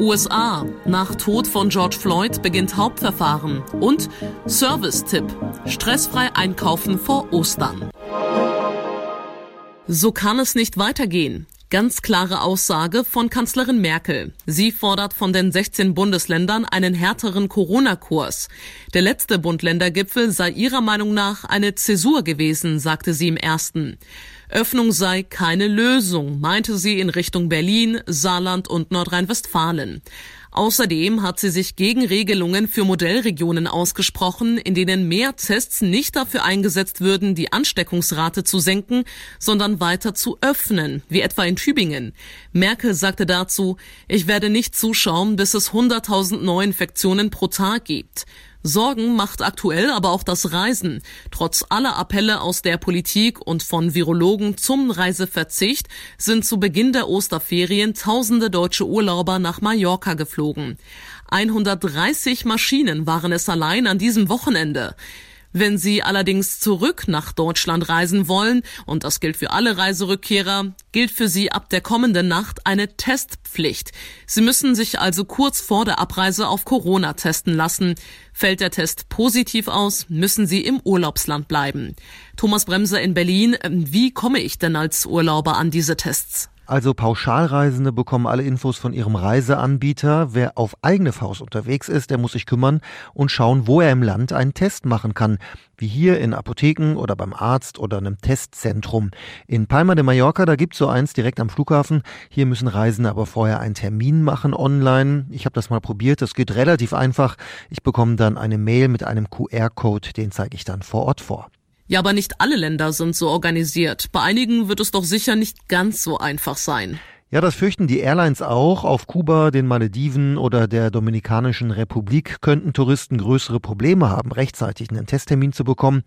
USA. Nach Tod von George Floyd beginnt Hauptverfahren. Und Service-Tipp. Stressfrei einkaufen vor Ostern. So kann es nicht weitergehen. Ganz klare Aussage von Kanzlerin Merkel. Sie fordert von den 16 Bundesländern einen härteren Corona-Kurs. Der letzte Bund-Länder-Gipfel sei ihrer Meinung nach eine Zäsur gewesen, sagte sie im ersten. Öffnung sei keine Lösung, meinte sie in Richtung Berlin, Saarland und Nordrhein-Westfalen. Außerdem hat sie sich gegen Regelungen für Modellregionen ausgesprochen, in denen mehr Tests nicht dafür eingesetzt würden, die Ansteckungsrate zu senken, sondern weiter zu öffnen, wie etwa in Tübingen. Merkel sagte dazu, ich werde nicht zuschauen, bis es 100.000 Neuinfektionen pro Tag gibt. Sorgen macht aktuell aber auch das Reisen. Trotz aller Appelle aus der Politik und von Virologen zum Reiseverzicht sind zu Beginn der Osterferien tausende deutsche Urlauber nach Mallorca geflogen. 130 Maschinen waren es allein an diesem Wochenende. Wenn Sie allerdings zurück nach Deutschland reisen wollen, und das gilt für alle Reiserückkehrer, gilt für Sie ab der kommenden Nacht eine Testpflicht. Sie müssen sich also kurz vor der Abreise auf Corona testen lassen. Fällt der Test positiv aus, müssen Sie im Urlaubsland bleiben. Thomas Bremser in Berlin, wie komme ich denn als Urlauber an diese Tests? Also Pauschalreisende bekommen alle Infos von ihrem Reiseanbieter. Wer auf eigene Faust unterwegs ist, der muss sich kümmern und schauen, wo er im Land einen Test machen kann. Wie hier in Apotheken oder beim Arzt oder einem Testzentrum. In Palma de Mallorca, da gibt's so eins direkt am Flughafen. Hier müssen Reisende aber vorher einen Termin machen online. Ich habe das mal probiert, das geht relativ einfach. Ich bekomme dann eine Mail mit einem QR-Code, den zeige ich dann vor Ort vor. Ja, aber nicht alle Länder sind so organisiert. Bei einigen wird es doch sicher nicht ganz so einfach sein. Ja, das fürchten die Airlines auch. Auf Kuba, den Malediven oder der Dominikanischen Republik könnten Touristen größere Probleme haben, rechtzeitig einen Testtermin zu bekommen.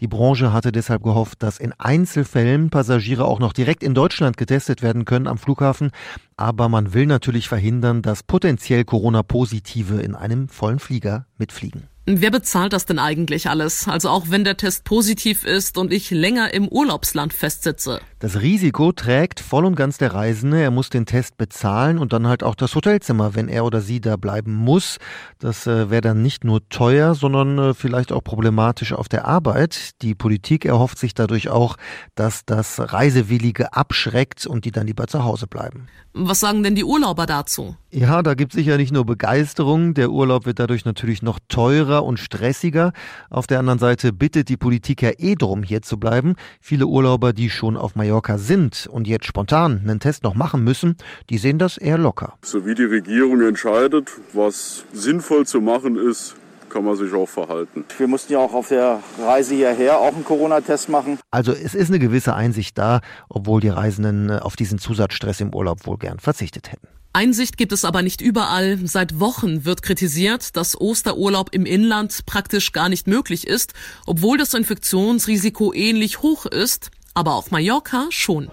Die Branche hatte deshalb gehofft, dass in Einzelfällen Passagiere auch noch direkt in Deutschland getestet werden können am Flughafen. Aber man will natürlich verhindern, dass potenziell Corona-Positive in einem vollen Flieger mitfliegen. Wer bezahlt das denn eigentlich alles? Also auch wenn der Test positiv ist und ich länger im Urlaubsland festsitze. Das Risiko trägt voll und ganz der Reisende. Er muss den Test bezahlen und dann halt auch das Hotelzimmer, wenn er oder sie da bleiben muss. Das äh, wäre dann nicht nur teuer, sondern äh, vielleicht auch problematisch auf der Arbeit. Die Politik erhofft sich dadurch auch, dass das Reisewillige abschreckt und die dann lieber zu Hause bleiben. Was sagen denn die Urlauber dazu? Ja, da gibt es sicher nicht nur Begeisterung. Der Urlaub wird dadurch natürlich noch teurer und stressiger. Auf der anderen Seite bittet die Politik ja eh drum, hier zu bleiben. Viele Urlauber, die schon auf Mallorca sind und jetzt spontan einen Test noch machen müssen, die sehen das eher locker. So wie die Regierung entscheidet, was sinnvoll zu machen ist, kann man sich auch verhalten. Wir mussten ja auch auf der Reise hierher auch einen Corona-Test machen. Also es ist eine gewisse Einsicht da, obwohl die Reisenden äh, auf diesen Zusatzstress im Urlaub wohl gern verzichtet hätten. Einsicht gibt es aber nicht überall. Seit Wochen wird kritisiert, dass Osterurlaub im Inland praktisch gar nicht möglich ist, obwohl das Infektionsrisiko ähnlich hoch ist, aber auf Mallorca schon.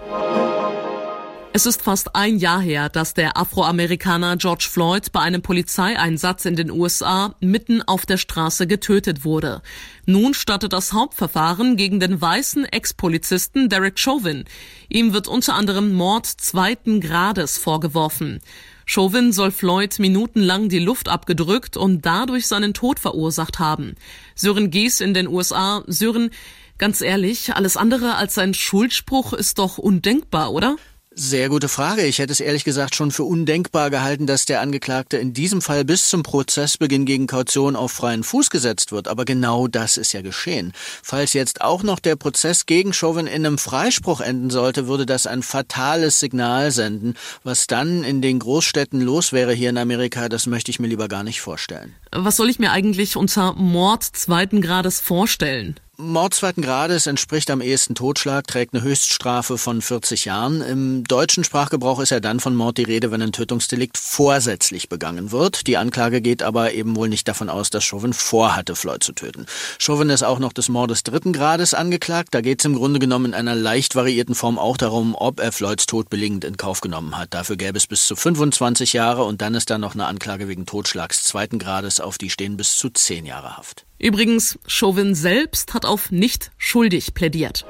Es ist fast ein Jahr her, dass der Afroamerikaner George Floyd bei einem Polizeieinsatz in den USA mitten auf der Straße getötet wurde. Nun startet das Hauptverfahren gegen den weißen Ex-Polizisten Derek Chauvin. Ihm wird unter anderem Mord zweiten Grades vorgeworfen. Chauvin soll Floyd minutenlang die Luft abgedrückt und dadurch seinen Tod verursacht haben. Sören Gies in den USA. Sören, ganz ehrlich, alles andere als ein Schuldspruch ist doch undenkbar, oder? Sehr gute Frage. Ich hätte es ehrlich gesagt schon für undenkbar gehalten, dass der Angeklagte in diesem Fall bis zum Prozessbeginn gegen Kaution auf freien Fuß gesetzt wird. Aber genau das ist ja geschehen. Falls jetzt auch noch der Prozess gegen Chauvin in einem Freispruch enden sollte, würde das ein fatales Signal senden. Was dann in den Großstädten los wäre hier in Amerika, das möchte ich mir lieber gar nicht vorstellen. Was soll ich mir eigentlich unter Mord zweiten Grades vorstellen? Mord zweiten Grades entspricht am ehesten Totschlag, trägt eine Höchststrafe von 40 Jahren. Im deutschen Sprachgebrauch ist ja dann von Mord die Rede, wenn ein Tötungsdelikt vorsätzlich begangen wird. Die Anklage geht aber eben wohl nicht davon aus, dass Chauvin vorhatte, Floyd zu töten. Chauvin ist auch noch des Mordes dritten Grades angeklagt. Da geht es im Grunde genommen in einer leicht variierten Form auch darum, ob er Floyds Tod billigend in Kauf genommen hat. Dafür gäbe es bis zu 25 Jahre und dann ist da noch eine Anklage wegen Totschlags zweiten Grades, auf die stehen bis zu 10 Jahre Haft. Übrigens, Chauvin selbst hat auf nicht schuldig plädiert.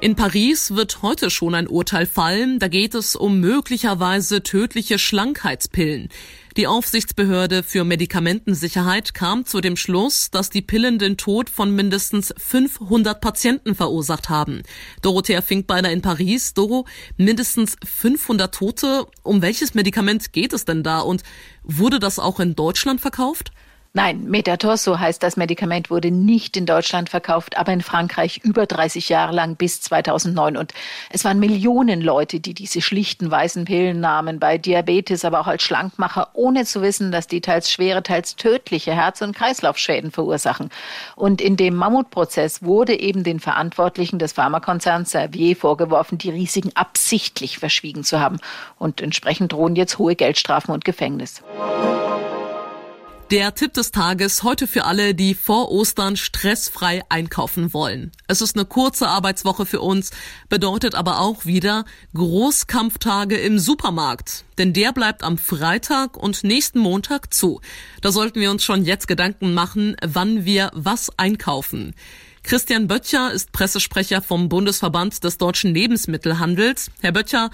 In Paris wird heute schon ein Urteil fallen. Da geht es um möglicherweise tödliche Schlankheitspillen. Die Aufsichtsbehörde für Medikamentensicherheit kam zu dem Schluss, dass die Pillen den Tod von mindestens 500 Patienten verursacht haben. Dorothea Finkbeiner in Paris. Doro, mindestens 500 Tote. Um welches Medikament geht es denn da und wurde das auch in Deutschland verkauft? Nein, Metator, so heißt das Medikament, wurde nicht in Deutschland verkauft, aber in Frankreich über 30 Jahre lang bis 2009. Und es waren Millionen Leute, die diese schlichten weißen Pillen nahmen, bei Diabetes, aber auch als Schlankmacher, ohne zu wissen, dass die teils schwere, teils tödliche Herz- und Kreislaufschäden verursachen. Und in dem Mammutprozess wurde eben den Verantwortlichen des Pharmakonzerns Servier vorgeworfen, die Risiken absichtlich verschwiegen zu haben. Und entsprechend drohen jetzt hohe Geldstrafen und Gefängnis. Der Tipp des Tages heute für alle, die vor Ostern stressfrei einkaufen wollen. Es ist eine kurze Arbeitswoche für uns, bedeutet aber auch wieder Großkampftage im Supermarkt. Denn der bleibt am Freitag und nächsten Montag zu. Da sollten wir uns schon jetzt Gedanken machen, wann wir was einkaufen. Christian Böttcher ist Pressesprecher vom Bundesverband des deutschen Lebensmittelhandels. Herr Böttcher,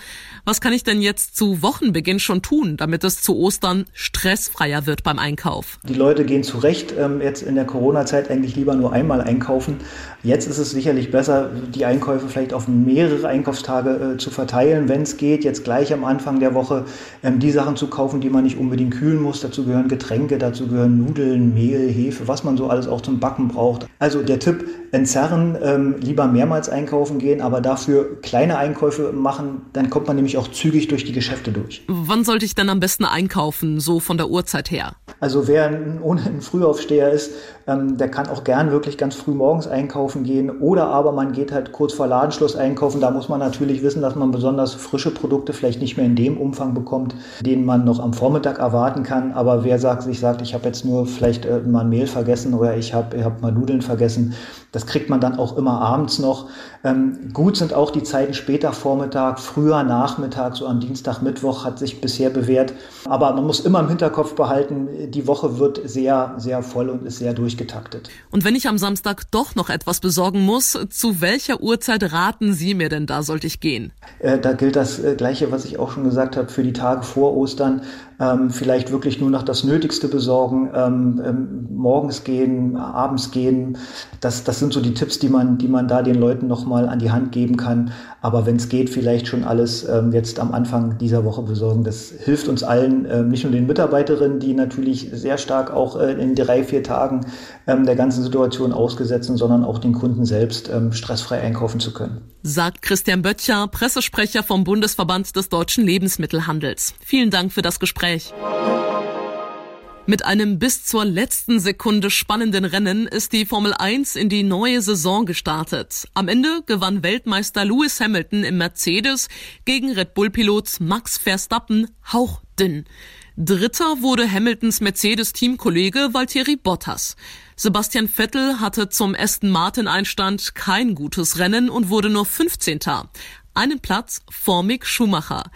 was kann ich denn jetzt zu Wochenbeginn schon tun, damit es zu Ostern stressfreier wird beim Einkauf? Die Leute gehen zu Recht ähm, jetzt in der Corona-Zeit eigentlich lieber nur einmal einkaufen. Jetzt ist es sicherlich besser, die Einkäufe vielleicht auf mehrere Einkaufstage äh, zu verteilen, wenn es geht, jetzt gleich am Anfang der Woche ähm, die Sachen zu kaufen, die man nicht unbedingt kühlen muss. Dazu gehören Getränke, dazu gehören Nudeln, Mehl, Hefe, was man so alles auch zum Backen braucht. Also der Tipp, entzerren, ähm, lieber mehrmals einkaufen gehen, aber dafür kleine Einkäufe machen, dann kommt man nämlich auch zügig durch die Geschäfte durch. Wann sollte ich denn am besten einkaufen, so von der Uhrzeit her? Also wer ein, ohnehin Frühaufsteher ist, ähm, der kann auch gern wirklich ganz früh morgens einkaufen gehen oder aber man geht halt kurz vor Ladenschluss einkaufen. Da muss man natürlich wissen, dass man besonders frische Produkte vielleicht nicht mehr in dem Umfang bekommt, den man noch am Vormittag erwarten kann. Aber wer sagt, sich sagt, ich habe jetzt nur vielleicht äh, mal Mehl vergessen oder ich habe ich hab mal Nudeln vergessen, das das kriegt man dann auch immer abends noch. Ähm, gut sind auch die Zeiten später Vormittag, früher Nachmittag, so am Dienstag, Mittwoch hat sich bisher bewährt. Aber man muss immer im Hinterkopf behalten, die Woche wird sehr, sehr voll und ist sehr durchgetaktet. Und wenn ich am Samstag doch noch etwas besorgen muss, zu welcher Uhrzeit raten Sie mir denn da sollte ich gehen? Äh, da gilt das äh, Gleiche, was ich auch schon gesagt habe, für die Tage vor Ostern. Ähm, vielleicht wirklich nur noch das Nötigste besorgen, ähm, ähm, morgens gehen, abends gehen. Das, das sind so die Tipps, die man, die man da den Leuten nochmal an die Hand geben kann. Aber wenn es geht, vielleicht schon alles ähm, jetzt am Anfang dieser Woche besorgen. Das hilft uns allen, ähm, nicht nur den Mitarbeiterinnen, die natürlich sehr stark auch äh, in drei, vier Tagen ähm, der ganzen Situation ausgesetzt sind, sondern auch den Kunden selbst ähm, stressfrei einkaufen zu können. Sagt Christian Böttcher, Pressesprecher vom Bundesverband des deutschen Lebensmittelhandels. Vielen Dank für das Gespräch. Gespräch. Mit einem bis zur letzten Sekunde spannenden Rennen ist die Formel 1 in die neue Saison gestartet. Am Ende gewann Weltmeister Lewis Hamilton im Mercedes gegen Red Bull-Pilot Max Verstappen hauchdünn. Dritter wurde Hamiltons Mercedes-Teamkollege Valtteri Bottas. Sebastian Vettel hatte zum Aston Martin Einstand kein gutes Rennen und wurde nur 15. Einen Platz vor Mick Schumacher.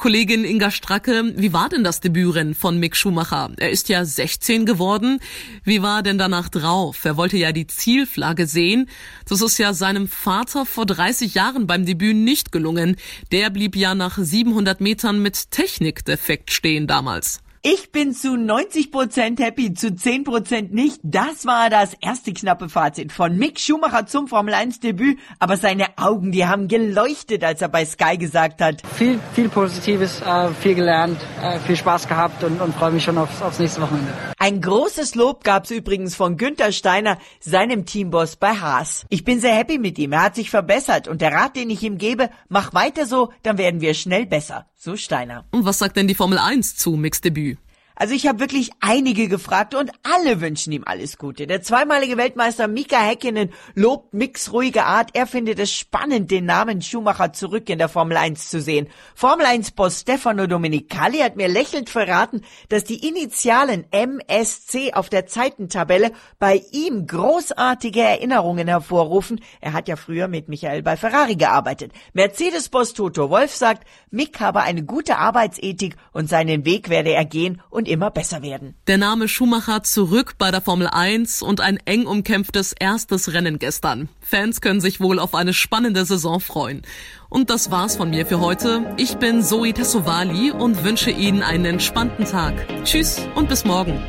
Kollegin Inga Stracke, wie war denn das Debütrennen von Mick Schumacher? Er ist ja 16 geworden. Wie war denn danach drauf? Er wollte ja die Zielflagge sehen. Das ist ja seinem Vater vor 30 Jahren beim Debüt nicht gelungen. Der blieb ja nach 700 Metern mit Technikdefekt stehen damals. Ich bin zu 90 Prozent happy, zu 10 Prozent nicht. Das war das erste knappe Fazit von Mick Schumacher zum Formel 1 Debüt. Aber seine Augen, die haben geleuchtet, als er bei Sky gesagt hat. Viel, viel Positives, äh, viel gelernt, äh, viel Spaß gehabt und, und freue mich schon aufs, aufs nächste Wochenende. Ein großes Lob gab's übrigens von Günther Steiner, seinem Teamboss bei Haas. Ich bin sehr happy mit ihm. Er hat sich verbessert und der Rat, den ich ihm gebe, mach weiter so, dann werden wir schnell besser. So Steiner. Und was sagt denn die Formel 1 zu Mix Debüt? Also ich habe wirklich einige gefragt und alle wünschen ihm alles Gute. Der zweimalige Weltmeister Mika Häkkinen lobt Micks ruhige Art. Er findet es spannend, den Namen Schumacher zurück in der Formel 1 zu sehen. Formel 1-Boss Stefano Domenicali hat mir lächelnd verraten, dass die Initialen MSC auf der Zeitentabelle bei ihm großartige Erinnerungen hervorrufen. Er hat ja früher mit Michael bei Ferrari gearbeitet. Mercedes-Boss Toto Wolf sagt, Mick habe eine gute Arbeitsethik und seinen Weg werde er gehen und immer besser werden. Der Name Schumacher zurück bei der Formel 1 und ein eng umkämpftes erstes Rennen gestern. Fans können sich wohl auf eine spannende Saison freuen. Und das war's von mir für heute. Ich bin Zoe Tassovali und wünsche Ihnen einen entspannten Tag. Tschüss und bis morgen.